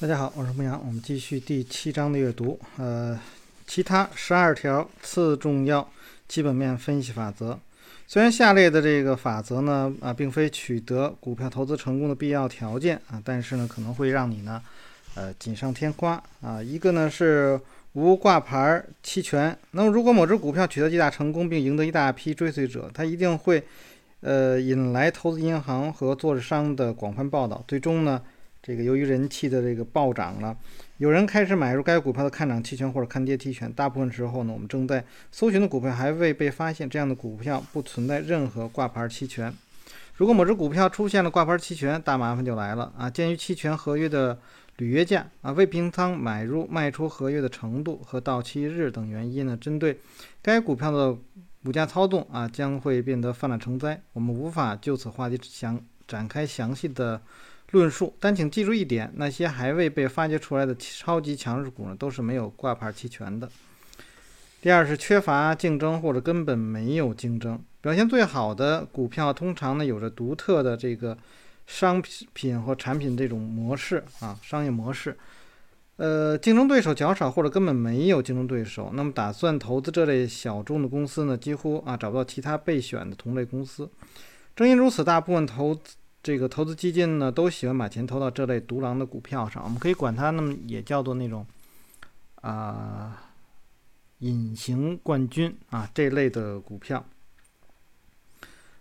大家好，我是牧羊，我们继续第七章的阅读。呃，其他十二条次重要基本面分析法则。虽然下列的这个法则呢，啊，并非取得股票投资成功的必要条件啊，但是呢，可能会让你呢，呃，锦上添花啊。一个呢是无挂牌期权。那么，如果某只股票取得巨大成功，并赢得一大批追随者，它一定会，呃，引来投资银行和做市商的广泛报道。最终呢，这个由于人气的这个暴涨了。有人开始买入该股票的看涨期权或者看跌期权，大部分时候呢，我们正在搜寻的股票还未被发现，这样的股票不存在任何挂牌期权。如果某只股票出现了挂牌期权，大麻烦就来了啊！鉴于期权合约的履约价啊、未平仓买入卖出合约的程度和到期日等原因呢，针对该股票的股价操纵啊，将会变得泛滥成灾。我们无法就此话题详展开详细的。论述，但请记住一点：那些还未被发掘出来的超级强势股呢，都是没有挂牌期权的。第二是缺乏竞争或者根本没有竞争。表现最好的股票通常呢有着独特的这个商品和产品这种模式啊，商业模式。呃，竞争对手较少或者根本没有竞争对手，那么打算投资这类小众的公司呢，几乎啊找不到其他备选的同类公司。正因如此，大部分投资。这个投资基金呢，都喜欢把钱投到这类独狼的股票上，我们可以管它，那么也叫做那种啊隐形冠军啊这类的股票。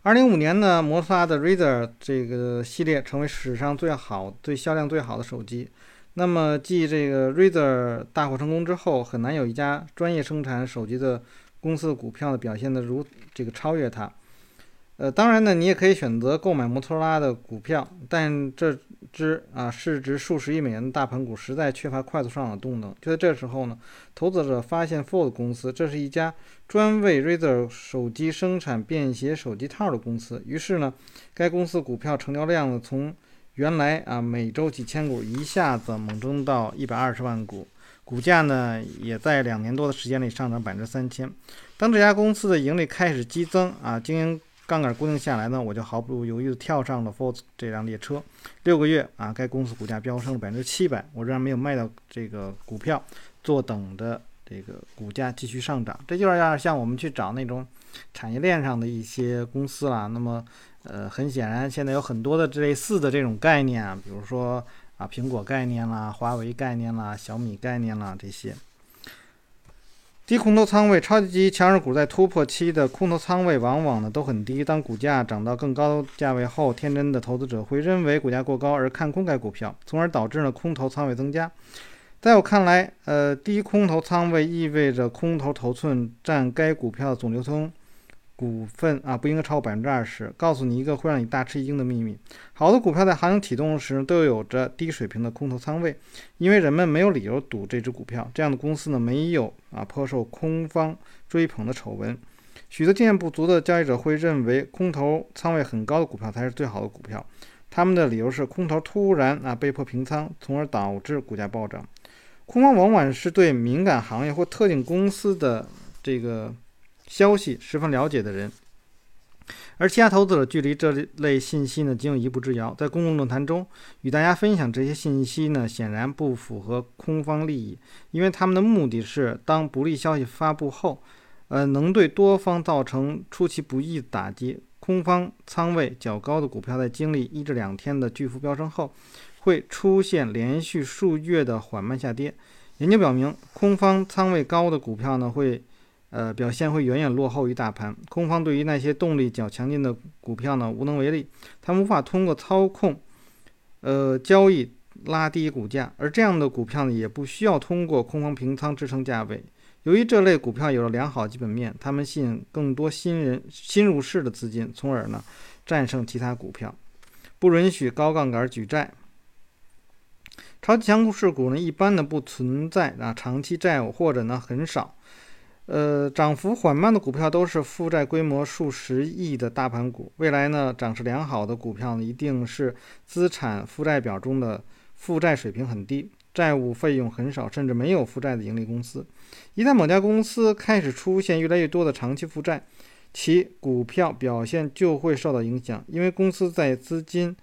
二零五年呢，摩托拉的 Razr 这个系列成为史上最好、最销量最好的手机。那么，继这个 Razr 大获成功之后，很难有一家专业生产手机的公司的股票呢表现的如这个超越它。呃，当然呢，你也可以选择购买摩托罗拉的股票，但这只啊市值数十亿美元的大盘股实在缺乏快速上涨动能。就在这时候呢，投资者发现 Fold 公司，这是一家专为 Razr 手机生产便携手机套的公司。于是呢，该公司股票成交量呢从原来啊每周几千股一下子猛增到一百二十万股，股价呢也在两年多的时间里上涨百分之三千。当这家公司的盈利开始激增啊，经营杠杆固定下来呢，我就毫不犹豫地跳上了 f o r 这辆列车。六个月啊，该公司股价飙升了百分之七百，我仍然没有卖掉这个股票，坐等的这个股价继续上涨。这就是要像我们去找那种产业链上的一些公司啦。那么，呃，很显然现在有很多的类似的这种概念啊，比如说啊，苹果概念啦、华为概念啦、小米概念啦这些。低空头仓位，超级强势股在突破期的空头仓位往往呢都很低。当股价涨到更高价位后，天真的投资者会认为股价过高而看空该股票，从而导致呢空头仓位增加。在我看来，呃，低空头仓位意味着空头头寸占该股票的总流通。股份啊，不应该超过百分之二十。告诉你一个会让你大吃一惊的秘密：好的股票在行情启动时都有着低水平的空头仓位，因为人们没有理由赌这只股票。这样的公司呢，没有啊颇受空方追捧的丑闻。许多经验不足的交易者会认为，空头仓位很高的股票才是最好的股票。他们的理由是，空头突然啊被迫平仓，从而导致股价暴涨。空方往往是对敏感行业或特定公司的这个。消息十分了解的人，而其他投资者距离这类信息呢仅有一步之遥。在公共论坛中与大家分享这些信息呢，显然不符合空方利益，因为他们的目的是当不利消息发布后，呃，能对多方造成出其不意的打击。空方仓位较高的股票在经历一至两天的巨幅飙升后，会出现连续数月的缓慢下跌。研究表明，空方仓位高的股票呢会。呃，表现会远远落后于大盘。空方对于那些动力较强劲的股票呢，无能为力。他们无法通过操控，呃，交易拉低股价，而这样的股票呢，也不需要通过空方平仓支撑价位。由于这类股票有了良好基本面，他们吸引更多新人新入市的资金，从而呢，战胜其他股票。不允许高杠杆举债。超级强势股呢，一般呢不存在啊长期债务，或者呢很少。呃，涨幅缓慢的股票都是负债规模数十亿的大盘股。未来呢，涨势良好的股票呢，一定是资产负债表中的负债水平很低、债务费用很少，甚至没有负债的盈利公司。一旦某家公司开始出现越来越多的长期负债，其股票表现就会受到影响，因为公司在资金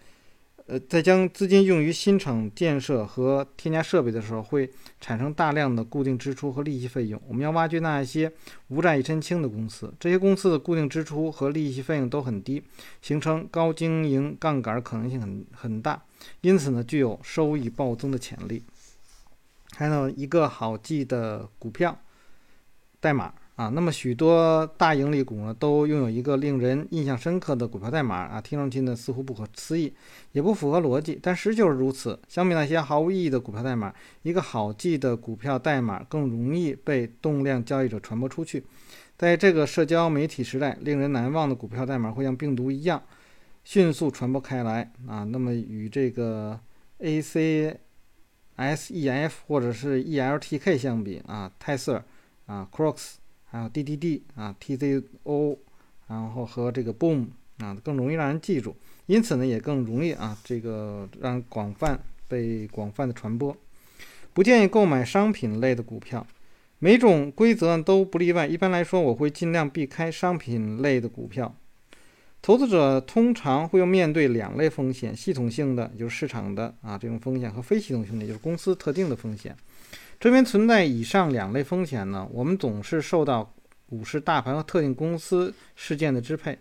呃，在将资金用于新厂建设和添加设备的时候，会产生大量的固定支出和利息费用。我们要挖掘那些无债一身轻的公司，这些公司的固定支出和利息费用都很低，形成高经营杠杆可能性很很大，因此呢，具有收益暴增的潜力。还有一个好记的股票代码。啊，那么许多大盈利股呢，都拥有一个令人印象深刻的股票代码啊，听上去呢似乎不可思议，也不符合逻辑，但实就是如此。相比那些毫无意义的股票代码，一个好记的股票代码更容易被动量交易者传播出去。在这个社交媒体时代，令人难忘的股票代码会像病毒一样迅速传播开来啊。那么与这个 ACSEF 或者是 ELTK 相比啊，泰瑟啊，Crocs。还有 DDD 啊，TZO，然后和这个 Boom 啊，更容易让人记住，因此呢，也更容易啊，这个让广泛被广泛的传播。不建议购买商品类的股票，每种规则都不例外。一般来说，我会尽量避开商品类的股票。投资者通常会要面对两类风险：系统性的，就是市场的啊这种风险；和非系统性的，就是公司特定的风险。这边存在以上两类风险呢，我们总是受到股市大盘和特定公司事件的支配。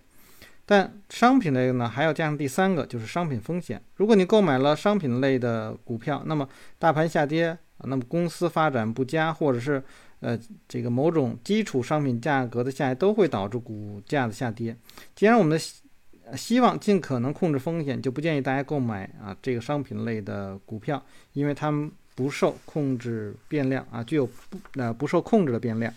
但商品类呢，还要加上第三个，就是商品风险。如果你购买了商品类的股票，那么大盘下跌，那么公司发展不佳，或者是呃这个某种基础商品价格的下跌，都会导致股价的下跌。既然我们的希望尽可能控制风险，就不建议大家购买啊这个商品类的股票，因为它们。不受控制变量啊，具有不呃不受控制的变量。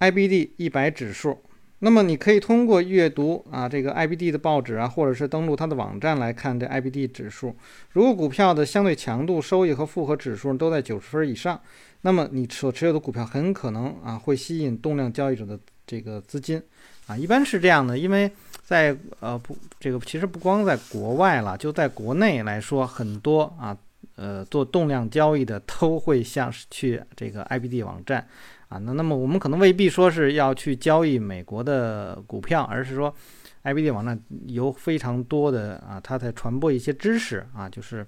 IBD 一百指数，那么你可以通过阅读啊这个 IBD 的报纸啊，或者是登录它的网站来看这 IBD 指数。如果股票的相对强度、收益和复合指数都在九十分以上，那么你所持有的股票很可能啊会吸引动量交易者的这个资金啊，一般是这样的，因为。在呃不，这个其实不光在国外了，就在国内来说，很多啊呃做动量交易的都会像是去这个 IBD 网站啊。那那么我们可能未必说是要去交易美国的股票，而是说 IBD 网站有非常多的啊，它在传播一些知识啊，就是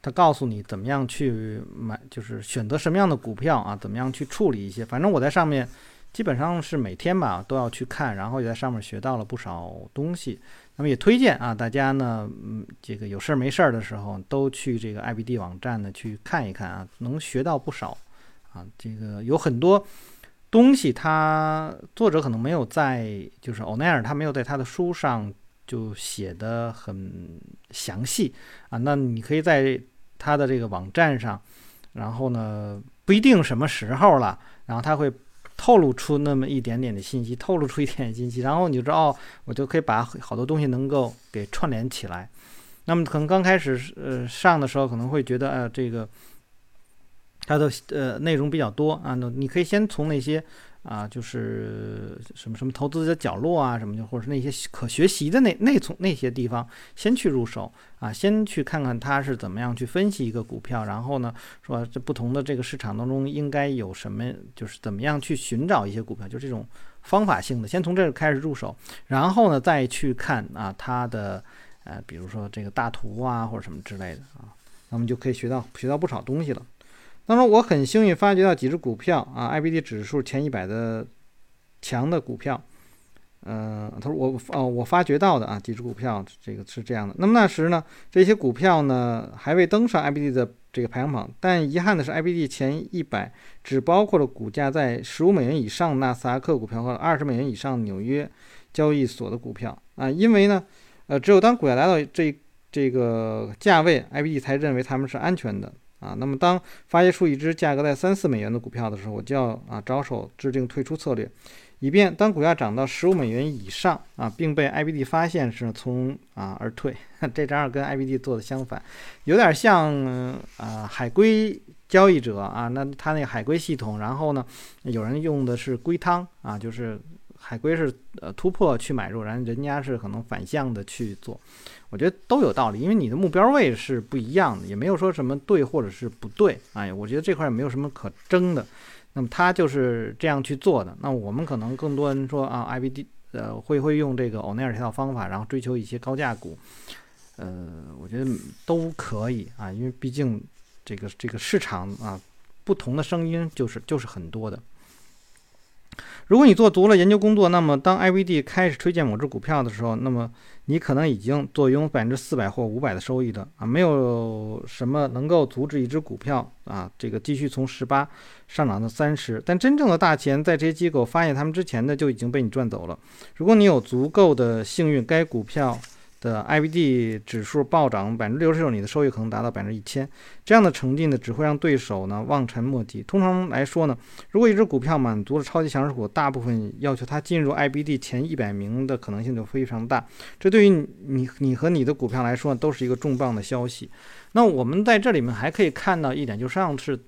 它告诉你怎么样去买，就是选择什么样的股票啊，怎么样去处理一些。反正我在上面。基本上是每天吧都要去看，然后也在上面学到了不少东西。那么也推荐啊，大家呢，嗯，这个有事儿没事儿的时候都去这个 IBD 网站呢去看一看啊，能学到不少啊。这个有很多东西，他作者可能没有在，就是欧奈尔他没有在他的书上就写的很详细啊。那你可以在他的这个网站上，然后呢，不一定什么时候了，然后他会。透露出那么一点点的信息，透露出一点信息，然后你就知道，哦，我就可以把好多东西能够给串联起来。那么可能刚开始呃上的时候，可能会觉得，呃，这个它的呃内容比较多啊，那你可以先从那些。啊，就是什么什么投资的角落啊，什么的，或者是那些可学习的那那从那些地方先去入手啊，先去看看他是怎么样去分析一个股票，然后呢，说这不同的这个市场当中应该有什么，就是怎么样去寻找一些股票，就这种方法性的，先从这个开始入手，然后呢再去看啊它的呃，比如说这个大图啊或者什么之类的啊，那么就可以学到学到不少东西了。当中我很幸运发掘到几只股票啊，IBD 指数前一百的强的股票，嗯，他说我哦我发掘到的啊几只股票，这个是这样的。那么那时呢，这些股票呢还未登上 IBD 的这个排行榜，但遗憾的是，IBD 前一百只包括了股价在十五美元以上纳斯达克股票和二十美元以上纽约交易所的股票啊，因为呢，呃，只有当股价来到这这个价位，IBD 才认为他们是安全的。啊，那么当发掘出一只价格在三四美元的股票的时候，我就要啊着手制定退出策略，以便当股价涨到十五美元以上啊，并被 IBD 发现时从啊而退。这张跟 IBD 做的相反，有点像啊海龟交易者啊，那他那个海龟系统，然后呢，有人用的是龟汤啊，就是海归是呃突破去买入，然后人家是可能反向的去做。我觉得都有道理，因为你的目标位是不一样的，也没有说什么对或者是不对。哎，我觉得这块也没有什么可争的。那么他就是这样去做的。那我们可能更多人说啊，IBD 呃会会用这个欧奈尔这套方法，然后追求一些高价股，呃，我觉得都可以啊，因为毕竟这个这个市场啊，不同的声音就是就是很多的。如果你做足了研究工作，那么当 IVD 开始推荐某只股票的时候，那么你可能已经坐拥百分之四百或五百的收益的啊，没有什么能够阻止一只股票啊这个继续从十八上涨到三十。但真正的大钱在这些机构发现他们之前呢，就已经被你赚走了。如果你有足够的幸运，该股票。的 IBD 指数暴涨百分之六十六，你的收益可能达到百分之一千。这样的成绩呢，只会让对手呢望尘莫及。通常来说呢，如果一只股票满足了超级强势股大部分要求，它进入 IBD 前一百名的可能性就非常大。这对于你、你和你的股票来说，都是一个重磅的消息。那我们在这里面还可以看到一点，就上次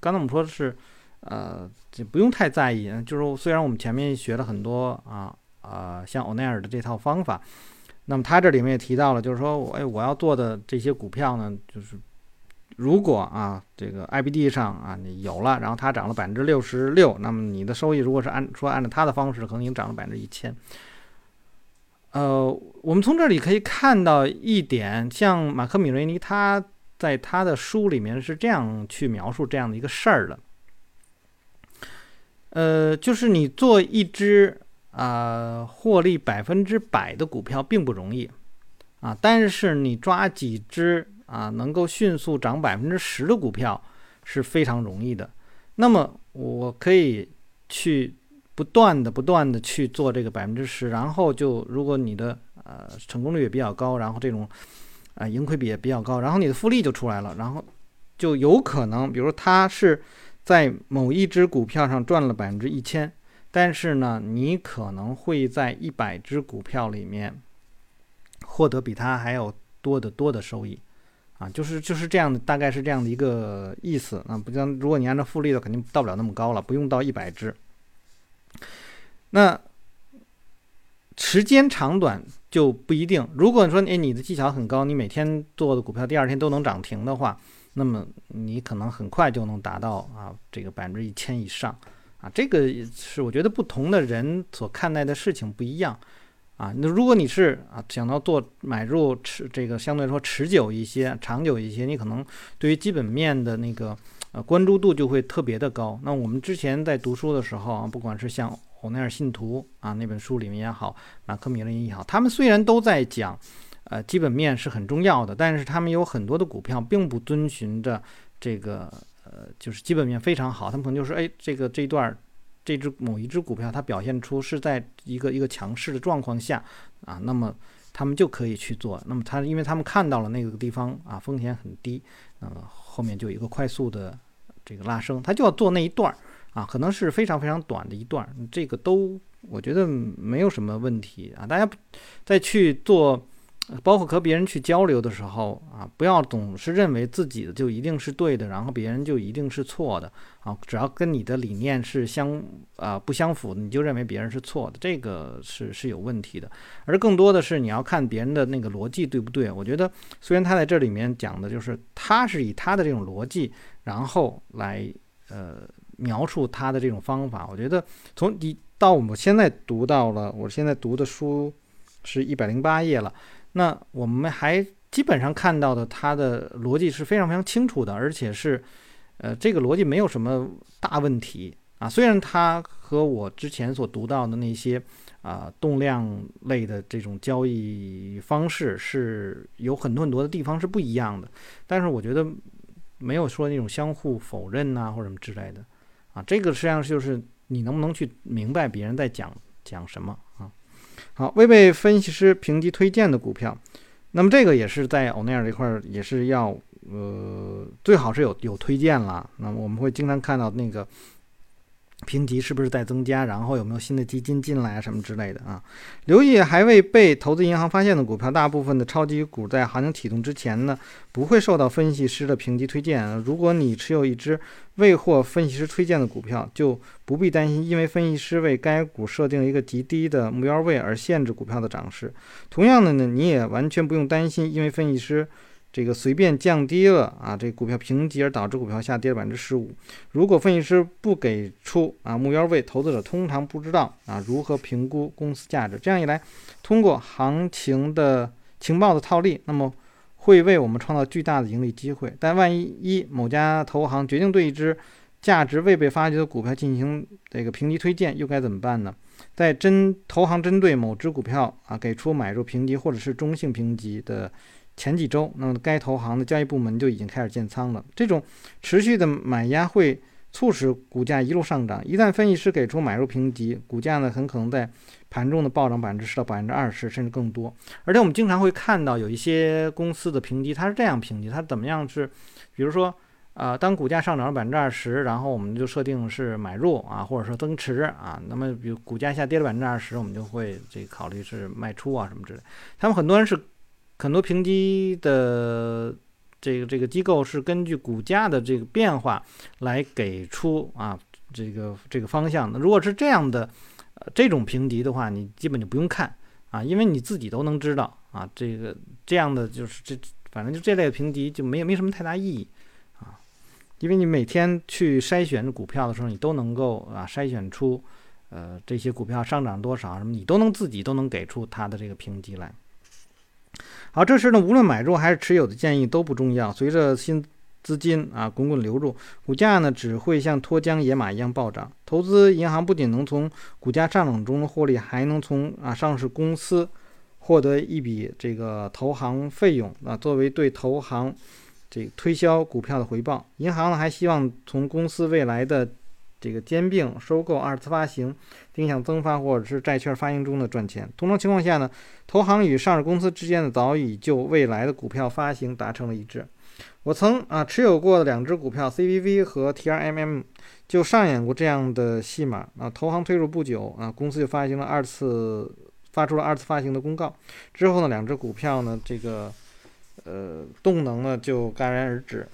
刚才我们说的是，呃，就不用太在意。就是虽然我们前面学了很多啊啊，像欧奈尔的这套方法。那么他这里面也提到了，就是说，我哎，我要做的这些股票呢，就是如果啊，这个 IBD 上啊你有了，然后它涨了百分之六十六，那么你的收益如果是按说按照他的方式，可能已经涨了百分之一千。呃，我们从这里可以看到一点，像马克·米瑞尼他在他的书里面是这样去描述这样的一个事儿的，呃，就是你做一只。啊，获利百分之百的股票并不容易啊，但是你抓几只啊能够迅速涨百分之十的股票是非常容易的。那么我可以去不断的、不断的去做这个百分之十，然后就如果你的呃成功率也比较高，然后这种啊盈亏比也比较高，然后你的复利就出来了，然后就有可能，比如他是在某一只股票上赚了百分之一千。但是呢，你可能会在一百只股票里面获得比它还要多得多的收益，啊，就是就是这样的，大概是这样的一个意思啊。不像如果你按照复利的，肯定到不了那么高了，不用到一百只。那时间长短就不一定。如果说哎你的技巧很高，你每天做的股票第二天都能涨停的话，那么你可能很快就能达到啊这个百分之一千以上。啊，这个是我觉得不同的人所看待的事情不一样，啊，那如果你是啊想到做买入持这个相对来说持久一些、长久一些，你可能对于基本面的那个呃关注度就会特别的高。那我们之前在读书的时候啊，不管是像欧奈尔信徒啊那本书里面也好，马克米林也好，他们虽然都在讲，呃基本面是很重要的，但是他们有很多的股票并不遵循着这个。呃，就是基本面非常好，他们可能就是，哎，这个这一段，这只某一只股票它表现出是在一个一个强势的状况下啊，那么他们就可以去做。那么他因为他们看到了那个地方啊，风险很低，那么后面就有一个快速的这个拉升，他就要做那一段啊，可能是非常非常短的一段，这个都我觉得没有什么问题啊。大家再去做。包括和别人去交流的时候啊，不要总是认为自己的就一定是对的，然后别人就一定是错的啊。只要跟你的理念是相啊不相符，你就认为别人是错的，这个是是有问题的。而更多的是你要看别人的那个逻辑对不对。我觉得虽然他在这里面讲的就是他是以他的这种逻辑，然后来呃描述他的这种方法。我觉得从你到我们现在读到了，我现在读的书是一百零八页了。那我们还基本上看到的，它的逻辑是非常非常清楚的，而且是，呃，这个逻辑没有什么大问题啊。虽然它和我之前所读到的那些啊动量类的这种交易方式是有很多很多的地方是不一样的，但是我觉得没有说那种相互否认呐或者什么之类的啊。这个实际上就是你能不能去明白别人在讲讲什么啊。好，未被分析师评级推荐的股票，那么这个也是在欧奈尔这块也是要，呃，最好是有有推荐了。那么我们会经常看到那个。评级是不是在增加？然后有没有新的基金进来啊？什么之类的啊？留意还未被投资银行发现的股票，大部分的超级股在行情启动之前呢，不会受到分析师的评级推荐。如果你持有一只未获分析师推荐的股票，就不必担心，因为分析师为该股设定了一个极低的目标位而限制股票的涨势。同样的呢，你也完全不用担心，因为分析师这个随便降低了啊，这股票评级而导致股票下跌百分之十五。如果分析师不给出啊目标位，投资者通常不知道啊如何评估公司价值。这样一来，通过行情的情报的套利，那么会为我们创造巨大的盈利机会。但万一一某家投行决定对一只价值未被发掘的股票进行这个评级推荐，又该怎么办呢？在针投行针对某只股票啊给出买入评级或者是中性评级的。前几周，那么该投行的交易部门就已经开始建仓了。这种持续的买压会促使股价一路上涨。一旦分析师给出买入评级，股价呢很可能在盘中的暴涨百分之十到百分之二十，甚至更多。而且我们经常会看到有一些公司的评级，它是这样评级，它怎么样是，比如说，呃，当股价上涨了百分之二十，然后我们就设定是买入啊，或者说增持啊。那么比如股价下跌了百分之二十，我们就会这考虑是卖出啊什么之类。他们很多人是。很多评级的这个这个机构是根据股价的这个变化来给出啊这个这个方向的。如果是这样的呃这种评级的话，你基本就不用看啊，因为你自己都能知道啊这个这样的就是这反正就这类评级就没没什么太大意义啊，因为你每天去筛选股票的时候，你都能够啊筛选出呃这些股票上涨多少什么，你都能自己都能给出它的这个评级来。好，这时呢，无论买入还是持有的建议都不重要。随着新资金啊滚滚流入，股价呢只会像脱缰野马一样暴涨。投资银行不仅能从股价上涨中获利，还能从啊上市公司获得一笔这个投行费用啊，作为对投行这个推销股票的回报。银行呢还希望从公司未来的。这个兼并收购、二次发行、定向增发或者是债券发行中的赚钱。通常情况下呢，投行与上市公司之间的早已就未来的股票发行达成了一致。我曾啊持有过的两只股票 CVV 和 TRMM 就上演过这样的戏码啊。投行推入不久啊，公司就发行了二次发出了二次发行的公告。之后呢，两只股票呢这个呃动能呢就戛然而止。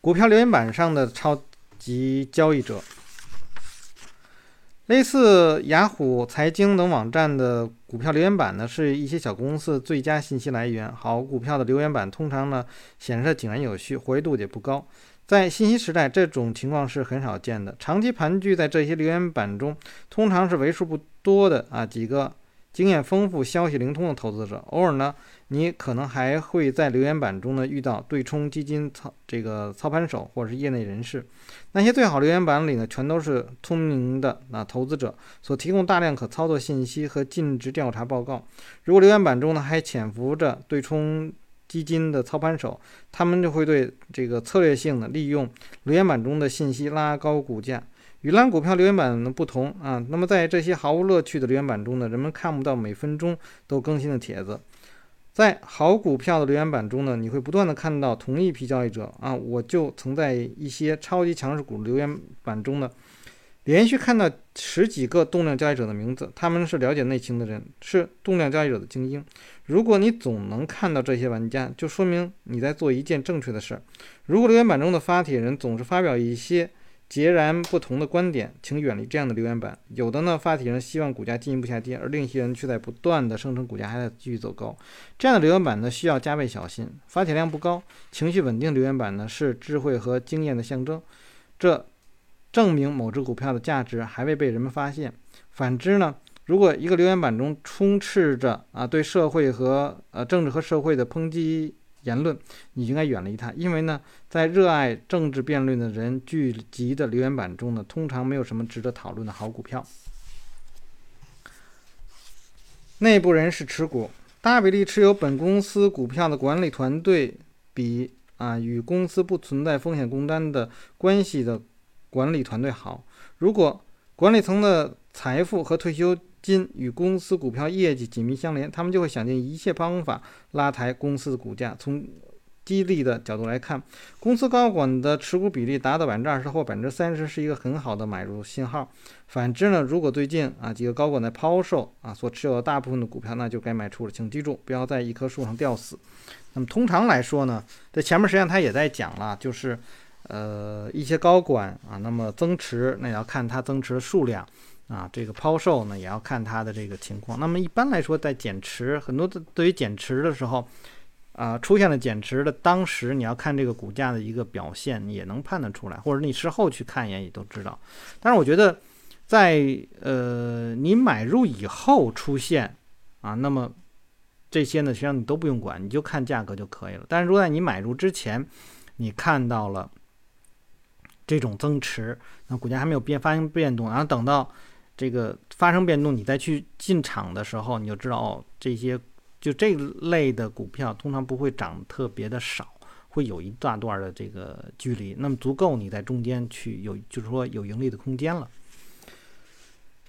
股票留言板上的超。级交易者，类似雅虎财经等网站的股票留言板呢，是一些小公司最佳信息来源。好股票的留言板通常呢显示井然有序，活跃度也不高。在信息时代，这种情况是很少见的。长期盘踞在这些留言板中，通常是为数不多的啊几个经验丰富、消息灵通的投资者。偶尔呢。你可能还会在留言板中呢遇到对冲基金操这个操盘手或者是业内人士，那些最好留言板里呢全都是聪明的那投资者所提供大量可操作信息和尽职调查报告。如果留言板中呢还潜伏着对冲基金的操盘手，他们就会对这个策略性的利用留言板中的信息拉高股价。与蓝股票留言板的不同啊，那么在这些毫无乐趣的留言板中呢，人们看不到每分钟都更新的帖子。在好股票的留言板中呢，你会不断的看到同一批交易者啊，我就曾在一些超级强势股留言板中呢，连续看到十几个动量交易者的名字，他们是了解内情的人，是动量交易者的精英。如果你总能看到这些玩家，就说明你在做一件正确的事儿。如果留言板中的发帖人总是发表一些，截然不同的观点，请远离这样的留言板。有的呢，发帖人希望股价进一步下跌，而另一些人却在不断的声称股价还在继续走高。这样的留言板呢，需要加倍小心。发帖量不高、情绪稳定留言板呢，是智慧和经验的象征。这证明某只股票的价值还未被人们发现。反之呢，如果一个留言板中充斥着啊对社会和呃政治和社会的抨击，言论，你应该远离它，因为呢，在热爱政治辩论的人聚集的留言板中呢，通常没有什么值得讨论的好股票。内部人士持股，大比例持有本公司股票的管理团队，比啊与公司不存在风险共担的关系的管理团队好。如果管理层的财富和退休，金与公司股票业绩紧密相连，他们就会想尽一切方法拉抬公司的股价。从激励的角度来看，公司高管的持股比例达到百分之二十或百分之三十是一个很好的买入信号。反之呢，如果最近啊几个高管在抛售啊所持有的大部分的股票，那就该卖出了。请记住，不要在一棵树上吊死。那么通常来说呢，在前面实际上他也在讲了，就是呃一些高管啊，那么增持那要看他增持的数量。啊，这个抛售呢也要看它的这个情况。那么一般来说，在减持很多的对于减持的时候，啊出现了减持的当时，你要看这个股价的一个表现，也能判断出来，或者你事后去看一眼也都知道。但是我觉得，在呃你买入以后出现啊，那么这些呢，实际上你都不用管，你就看价格就可以了。但是如果在你买入之前，你看到了这种增持，那股价还没有变发生变动，然后等到这个发生变动，你再去进场的时候，你就知道哦，这些就这类的股票通常不会涨特别的少，会有一大段的这个距离，那么足够你在中间去有，就是说有盈利的空间了。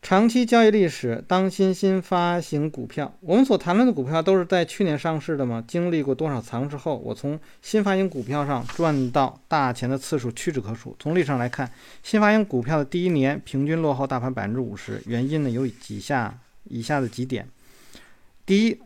长期交易历史，当新新发行股票。我们所谈论的股票都是在去年上市的吗？经历过多少尝试后，我从新发行股票上赚到大钱的次数屈指可数。从历史上来看，新发行股票的第一年平均落后大盘百分之五十，原因呢有以下以下的几点：第一，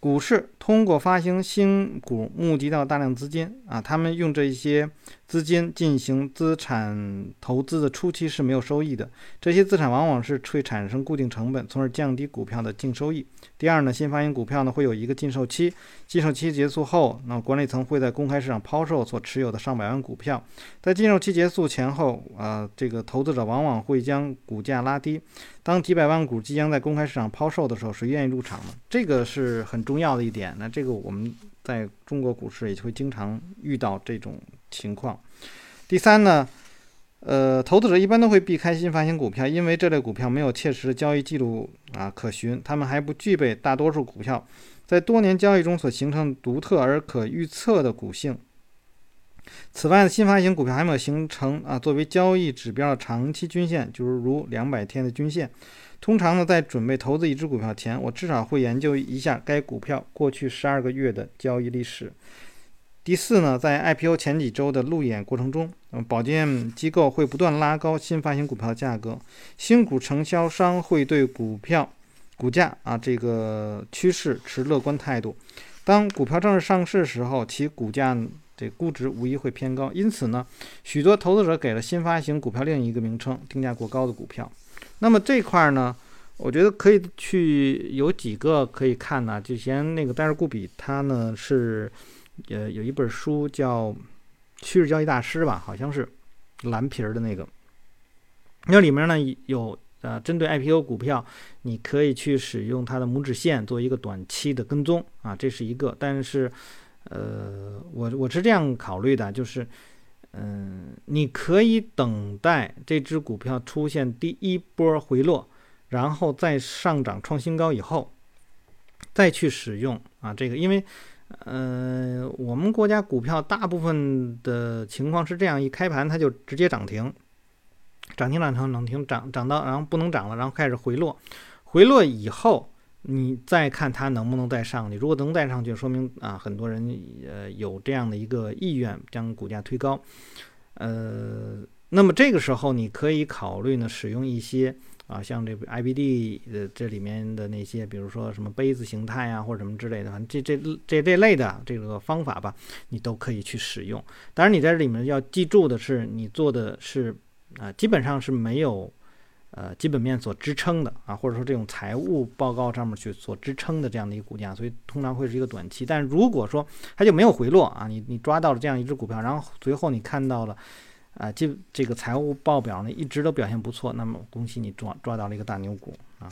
股市通过发行新股募集到大量资金啊，他们用这些资金进行资产投资的初期是没有收益的，这些资产往往是会产生固定成本，从而降低股票的净收益。第二呢，新发行股票呢会有一个禁售期，禁售期结束后，那管理层会在公开市场抛售所持有的上百万股票，在禁售期结束前后，啊，这个投资者往往会将股价拉低。当几百万股即将在公开市场抛售的时候，谁愿意入场呢？这个是很重要的一点。那这个我们在中国股市也会经常遇到这种情况。第三呢，呃，投资者一般都会避开新发行股票，因为这类股票没有切实的交易记录啊可循，他们还不具备大多数股票在多年交易中所形成独特而可预测的股性。此外呢，新发行股票还没有形成啊作为交易指标的长期均线，就是如两百天的均线。通常呢，在准备投资一只股票前，我至少会研究一下该股票过去十二个月的交易历史。第四呢，在 IPO 前几周的路演过程中，嗯，保荐机构会不断拉高新发行股票的价格，新股承销商会对股票股价啊这个趋势持乐观态度。当股票正式上市时候，其股价。这估值无疑会偏高，因此呢，许多投资者给了新发行股票另一个名称——定价过高的股票。那么这块呢，我觉得可以去有几个可以看呢。就先那个戴尔·固比它呢是，呃，有一本书叫《趋势交易大师》吧，好像是蓝皮儿的那个。那里面呢有呃，针对 IPO 股票，你可以去使用它的拇指线做一个短期的跟踪啊，这是一个。但是呃，我我是这样考虑的，就是，嗯，你可以等待这只股票出现第一波回落，然后再上涨创新高以后，再去使用啊这个，因为，呃，我们国家股票大部分的情况是这样，一开盘它就直接涨停，涨停涨停涨停涨涨到然后不能涨了，然后开始回落，回落以后。你再看它能不能再上去，如果能再上去，说明啊，很多人呃有这样的一个意愿将股价推高，呃，那么这个时候你可以考虑呢，使用一些啊，像这个 IBD 的这里面的那些，比如说什么杯子形态啊，或者什么之类的，反正这这这这类的这个方法吧，你都可以去使用。当然，你在这里面要记住的是，你做的是啊，基本上是没有。呃，基本面所支撑的啊，或者说这种财务报告上面去所支撑的这样的一个股价，所以通常会是一个短期。但如果说它就没有回落啊，你你抓到了这样一只股票，然后随后你看到了啊，这这个财务报表呢一直都表现不错，那么恭喜你抓抓到了一个大牛股啊。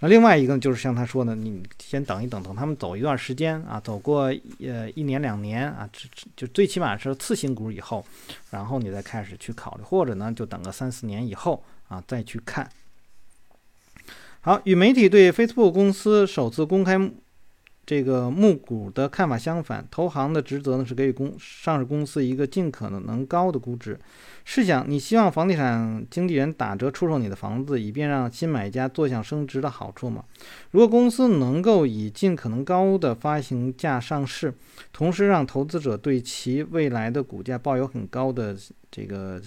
那另外一个就是像他说的，你先等一等，等他们走一段时间啊，走过呃一年两年啊，就最起码是次新股以后，然后你再开始去考虑，或者呢就等个三四年以后。啊，再去看。好，与媒体对 Facebook 公司首次公开这个募股的看法相反，投行的职责呢是给予公上市公司一个尽可能能高的估值。试想，你希望房地产经纪人打折出售你的房子，以便让新买家坐享升值的好处吗？如果公司能够以尽可能高的发行价上市，同时让投资者对其未来的股价抱有很高的这个。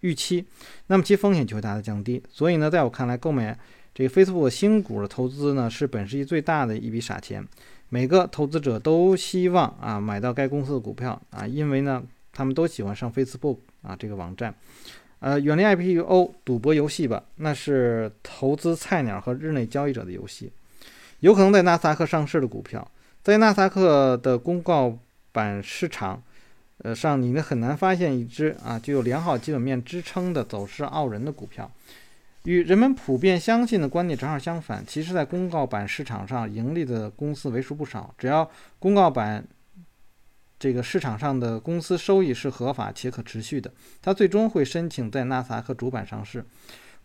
预期，那么其风险就会大大降低。所以呢，在我看来，购买这个 Facebook 新股的投资呢，是本世纪最大的一笔傻钱。每个投资者都希望啊买到该公司的股票啊，因为呢，他们都喜欢上 Facebook 啊这个网站。呃，远离 IPO 赌博游戏吧，那是投资菜鸟和日内交易者的游戏。有可能在纳斯达克上市的股票，在纳斯达克的公告板市场，呃上，你呢很难发现一只啊具有良好基本面支撑的走势傲人的股票。与人们普遍相信的观点正好相反，其实，在公告板市场上，盈利的公司为数不少。只要公告板这个市场上的公司收益是合法且可持续的，它最终会申请在纳斯达克主板上市。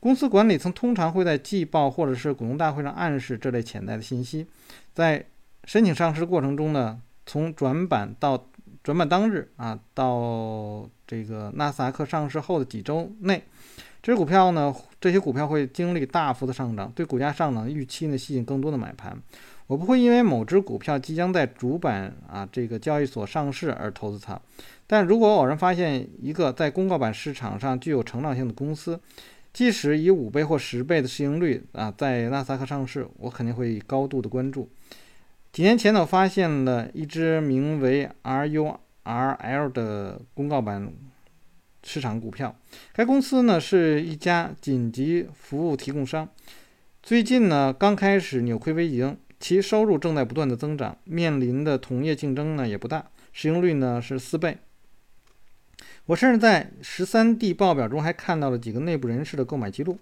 公司管理层通常会在季报或者是股东大会上暗示这类潜在的信息。在申请上市过程中呢，从转板到转板当日啊，到这个纳斯达克上市后的几周内。这些股票呢，这些股票会经历大幅的上涨，对股价上涨的预期呢，吸引更多的买盘。我不会因为某只股票即将在主板啊这个交易所上市而投资它，但如果偶然发现一个在公告板市场上具有成长性的公司，即使以五倍或十倍的市盈率啊在纳斯达克上市，我肯定会高度的关注。几年前呢，我发现了一只名为 RURL 的公告板。市场股票，该公司呢是一家紧急服务提供商，最近呢刚开始扭亏为盈，其收入正在不断的增长，面临的同业竞争呢也不大，市盈率呢是四倍。我甚至在十三 D 报表中还看到了几个内部人士的购买记录，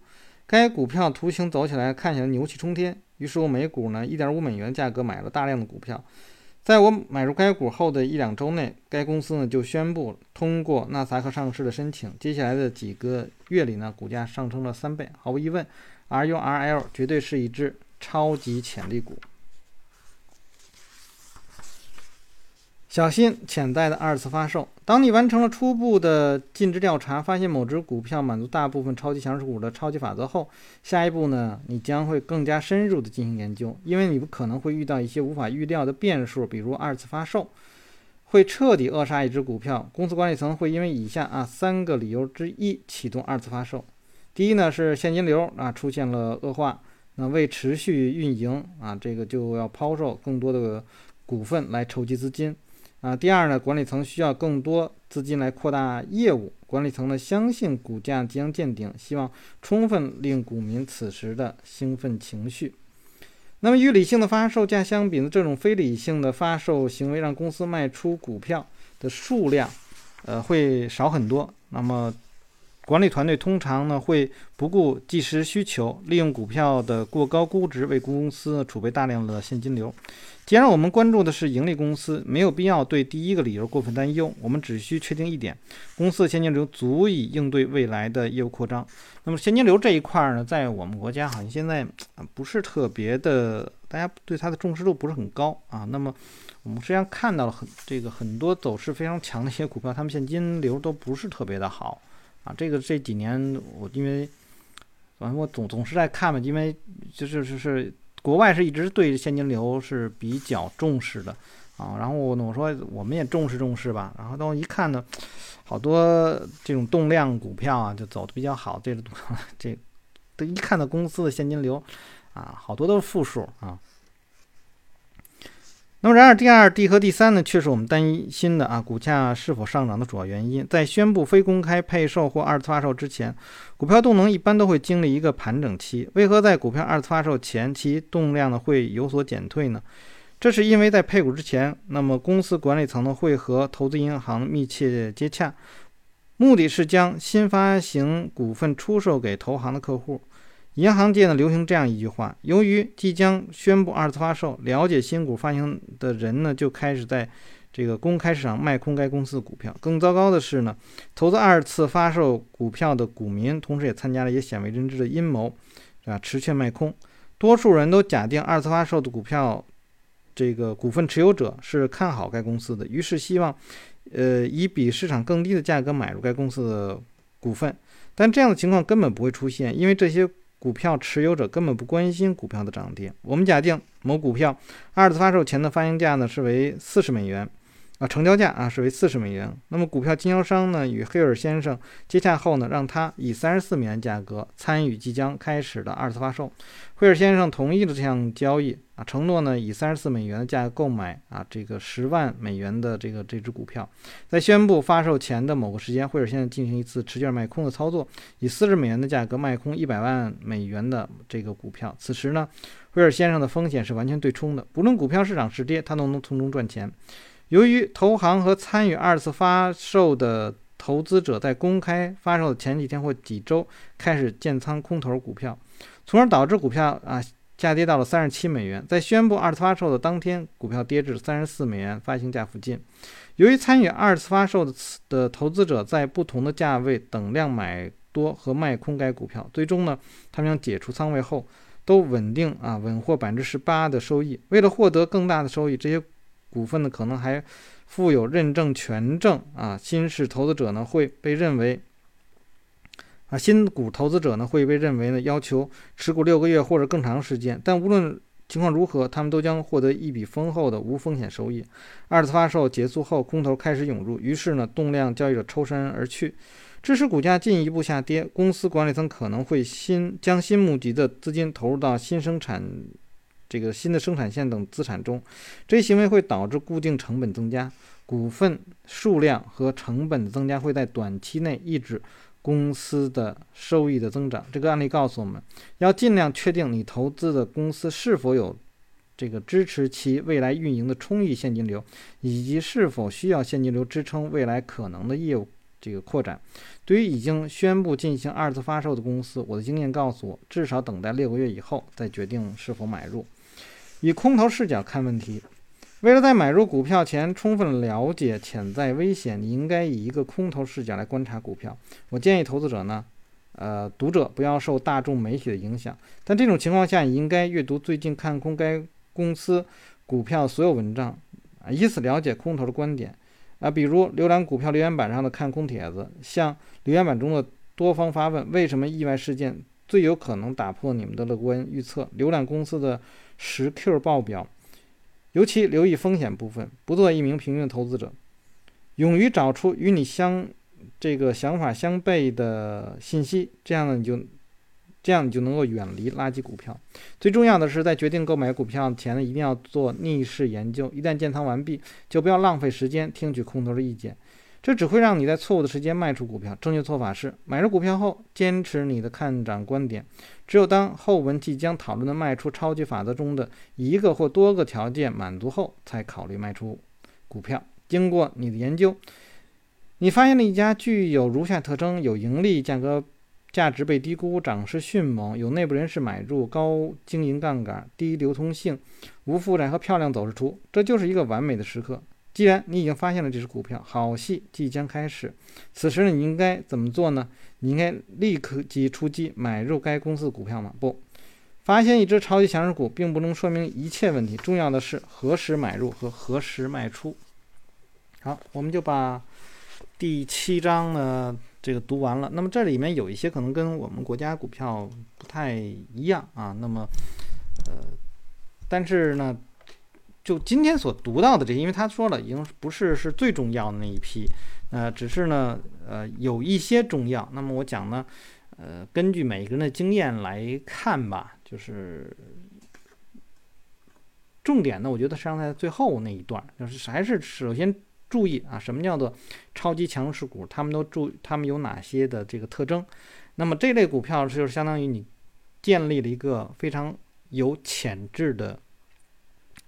该股票图形走起来看起来牛气冲天，于是我每股呢一点五美元价格买了大量的股票。在我买入该股后的一两周内，该公司呢就宣布通过纳斯达克上市的申请。接下来的几个月里呢，股价上升了三倍。毫无疑问，RURL 绝对是一只超级潜力股。小心潜在的二次发售。当你完成了初步的尽职调查，发现某只股票满足大部分超级强势股的超级法则后，下一步呢，你将会更加深入的进行研究，因为你可能会遇到一些无法预料的变数，比如二次发售会彻底扼杀一只股票。公司管理层会因为以下啊三个理由之一启动二次发售。第一呢是现金流啊出现了恶化，那为持续运营啊这个就要抛售更多的股份来筹集资金。啊，第二呢，管理层需要更多资金来扩大业务。管理层呢相信股价将见顶，希望充分令股民此时的兴奋情绪。那么与理性的发售价相比呢，这种非理性的发售行为让公司卖出股票的数量，呃，会少很多。那么管理团队通常呢会不顾即时需求，利用股票的过高估值为公司储备大量的现金流。既然我们关注的是盈利公司，没有必要对第一个理由过分担忧。我们只需确定一点：公司的现金流足以应对未来的业务扩张。那么现金流这一块呢，在我们国家好像现在不是特别的，大家对它的重视度不是很高啊。那么我们实际上看到了很这个很多走势非常强的一些股票，它们现金流都不是特别的好啊。这个这几年我因为反正我总总是在看嘛，因为就是就是。国外是一直对现金流是比较重视的啊，然后我我说我们也重视重视吧，然后到一看呢，好多这种动量股票啊就走的比较好，这 这这一看到公司的现金流啊，好多都是负数啊。那么，然而第二、D 和第三呢，却是我们担心的啊，股价是否上涨的主要原因。在宣布非公开配售或二次发售之前，股票动能一般都会经历一个盘整期。为何在股票二次发售前，期动量呢会有所减退呢？这是因为在配股之前，那么公司管理层呢会和投资银行密切接洽，目的是将新发行股份出售给投行的客户。银行界呢流行这样一句话：由于即将宣布二次发售，了解新股发行的人呢就开始在这个公开市场卖空该公司的股票。更糟糕的是呢，投资二次发售股票的股民同时也参加了一些鲜为人知的阴谋，啊，持券卖空。多数人都假定二次发售的股票这个股份持有者是看好该公司的，于是希望呃以比市场更低的价格买入该公司的股份。但这样的情况根本不会出现，因为这些。股票持有者根本不关心股票的涨跌。我们假定某股票二次发售前的发行价呢是为四十美元，啊，成交价啊是为四十美元。那么股票经销商呢与黑尔先生接洽后呢，让他以三十四美元价格参与即将开始的二次发售。惠尔先生同意了这项交易啊，承诺呢以三十四美元的价格购买啊这个十万美元的这个这只股票。在宣布发售前的某个时间，惠尔先生进行一次持券卖空的操作，以四十美元的价格卖空一百万美元的这个股票。此时呢，惠尔先生的风险是完全对冲的，不论股票市场是跌，他都能从中赚钱。由于投行和参与二次发售的投资者在公开发售的前几天或几周开始建仓空头股票，从而导致股票啊下跌到了三十七美元。在宣布二次发售的当天，股票跌至三十四美元发行价附近。由于参与二次发售的的投资者在不同的价位等量买多和卖空该股票，最终呢，他们将解除仓位后都稳定啊稳获百分之十八的收益。为了获得更大的收益，这些。股份呢可能还附有认证权证啊，新式投资者呢会被认为啊新股投资者呢会被认为呢要求持股六个月或者更长时间，但无论情况如何，他们都将获得一笔丰厚的无风险收益。二次发售结束后，空头开始涌入，于是呢动量交易者抽身而去，致使股价进一步下跌。公司管理层可能会新将新募集的资金投入到新生产。这个新的生产线等资产中，这些行为会导致固定成本增加，股份数量和成本的增加会在短期内抑制公司的收益的增长。这个案例告诉我们要尽量确定你投资的公司是否有这个支持其未来运营的充裕现金流，以及是否需要现金流支撑未来可能的业务。这个扩展，对于已经宣布进行二次发售的公司，我的经验告诉我，至少等待六个月以后再决定是否买入。以空头视角看问题，为了在买入股票前充分了解潜在危险，你应该以一个空头视角来观察股票。我建议投资者呢，呃，读者不要受大众媒体的影响，但这种情况下，你应该阅读最近看空该公司股票所有文章，啊，以此了解空头的观点。啊，比如浏览股票留言板上的看空帖子，像留言板中的多方发问：为什么意外事件最有可能打破你们的乐观预测？浏览公司的十 Q 报表，尤其留意风险部分，不做一名平庸投资者，勇于找出与你相这个想法相悖的信息，这样呢你就。这样你就能够远离垃圾股票。最重要的是，在决定购买股票前呢，一定要做逆势研究。一旦建仓完毕，就不要浪费时间听取空头的意见，这只会让你在错误的时间卖出股票。正确做法是，买入股票后坚持你的看涨观点，只有当后文即将讨论的卖出超级法则中的一个或多个条件满足后，才考虑卖出股票。经过你的研究，你发现了一家具有如下特征：有盈利，价格。价值被低估，涨势迅猛，有内部人士买入，高经营杠杆，低流通性，无负债和漂亮走势图，这就是一个完美的时刻。既然你已经发现了这只股票，好戏即将开始。此时，你应该怎么做呢？你应该立刻即出击买入该公司股票吗？不，发现一只超级强势股并不能说明一切问题，重要的是何时买入和何时卖出。好，我们就把第七章呢。这个读完了，那么这里面有一些可能跟我们国家股票不太一样啊。那么，呃，但是呢，就今天所读到的这些，因为他说了，已经不是是最重要的那一批，呃，只是呢，呃，有一些重要。那么我讲呢，呃，根据每个人的经验来看吧，就是重点呢，我觉得实际上在最后那一段，就是还是首先。注意啊，什么叫做超级强势股？他们都注，他们有哪些的这个特征？那么这类股票就是相当于你建立了一个非常有潜质的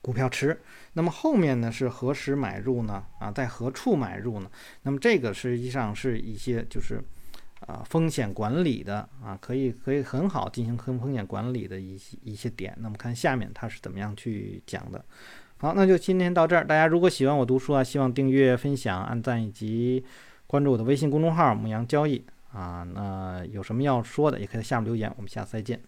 股票池。那么后面呢是何时买入呢？啊，在何处买入呢？那么这个实际上是一些就是啊风险管理的啊，可以可以很好进行风风险管理的一些一些点。那么看下面它是怎么样去讲的。好，那就今天到这儿。大家如果喜欢我读书啊，希望订阅、分享、按赞以及关注我的微信公众号“牧羊交易”啊。那有什么要说的，也可以在下面留言。我们下次再见。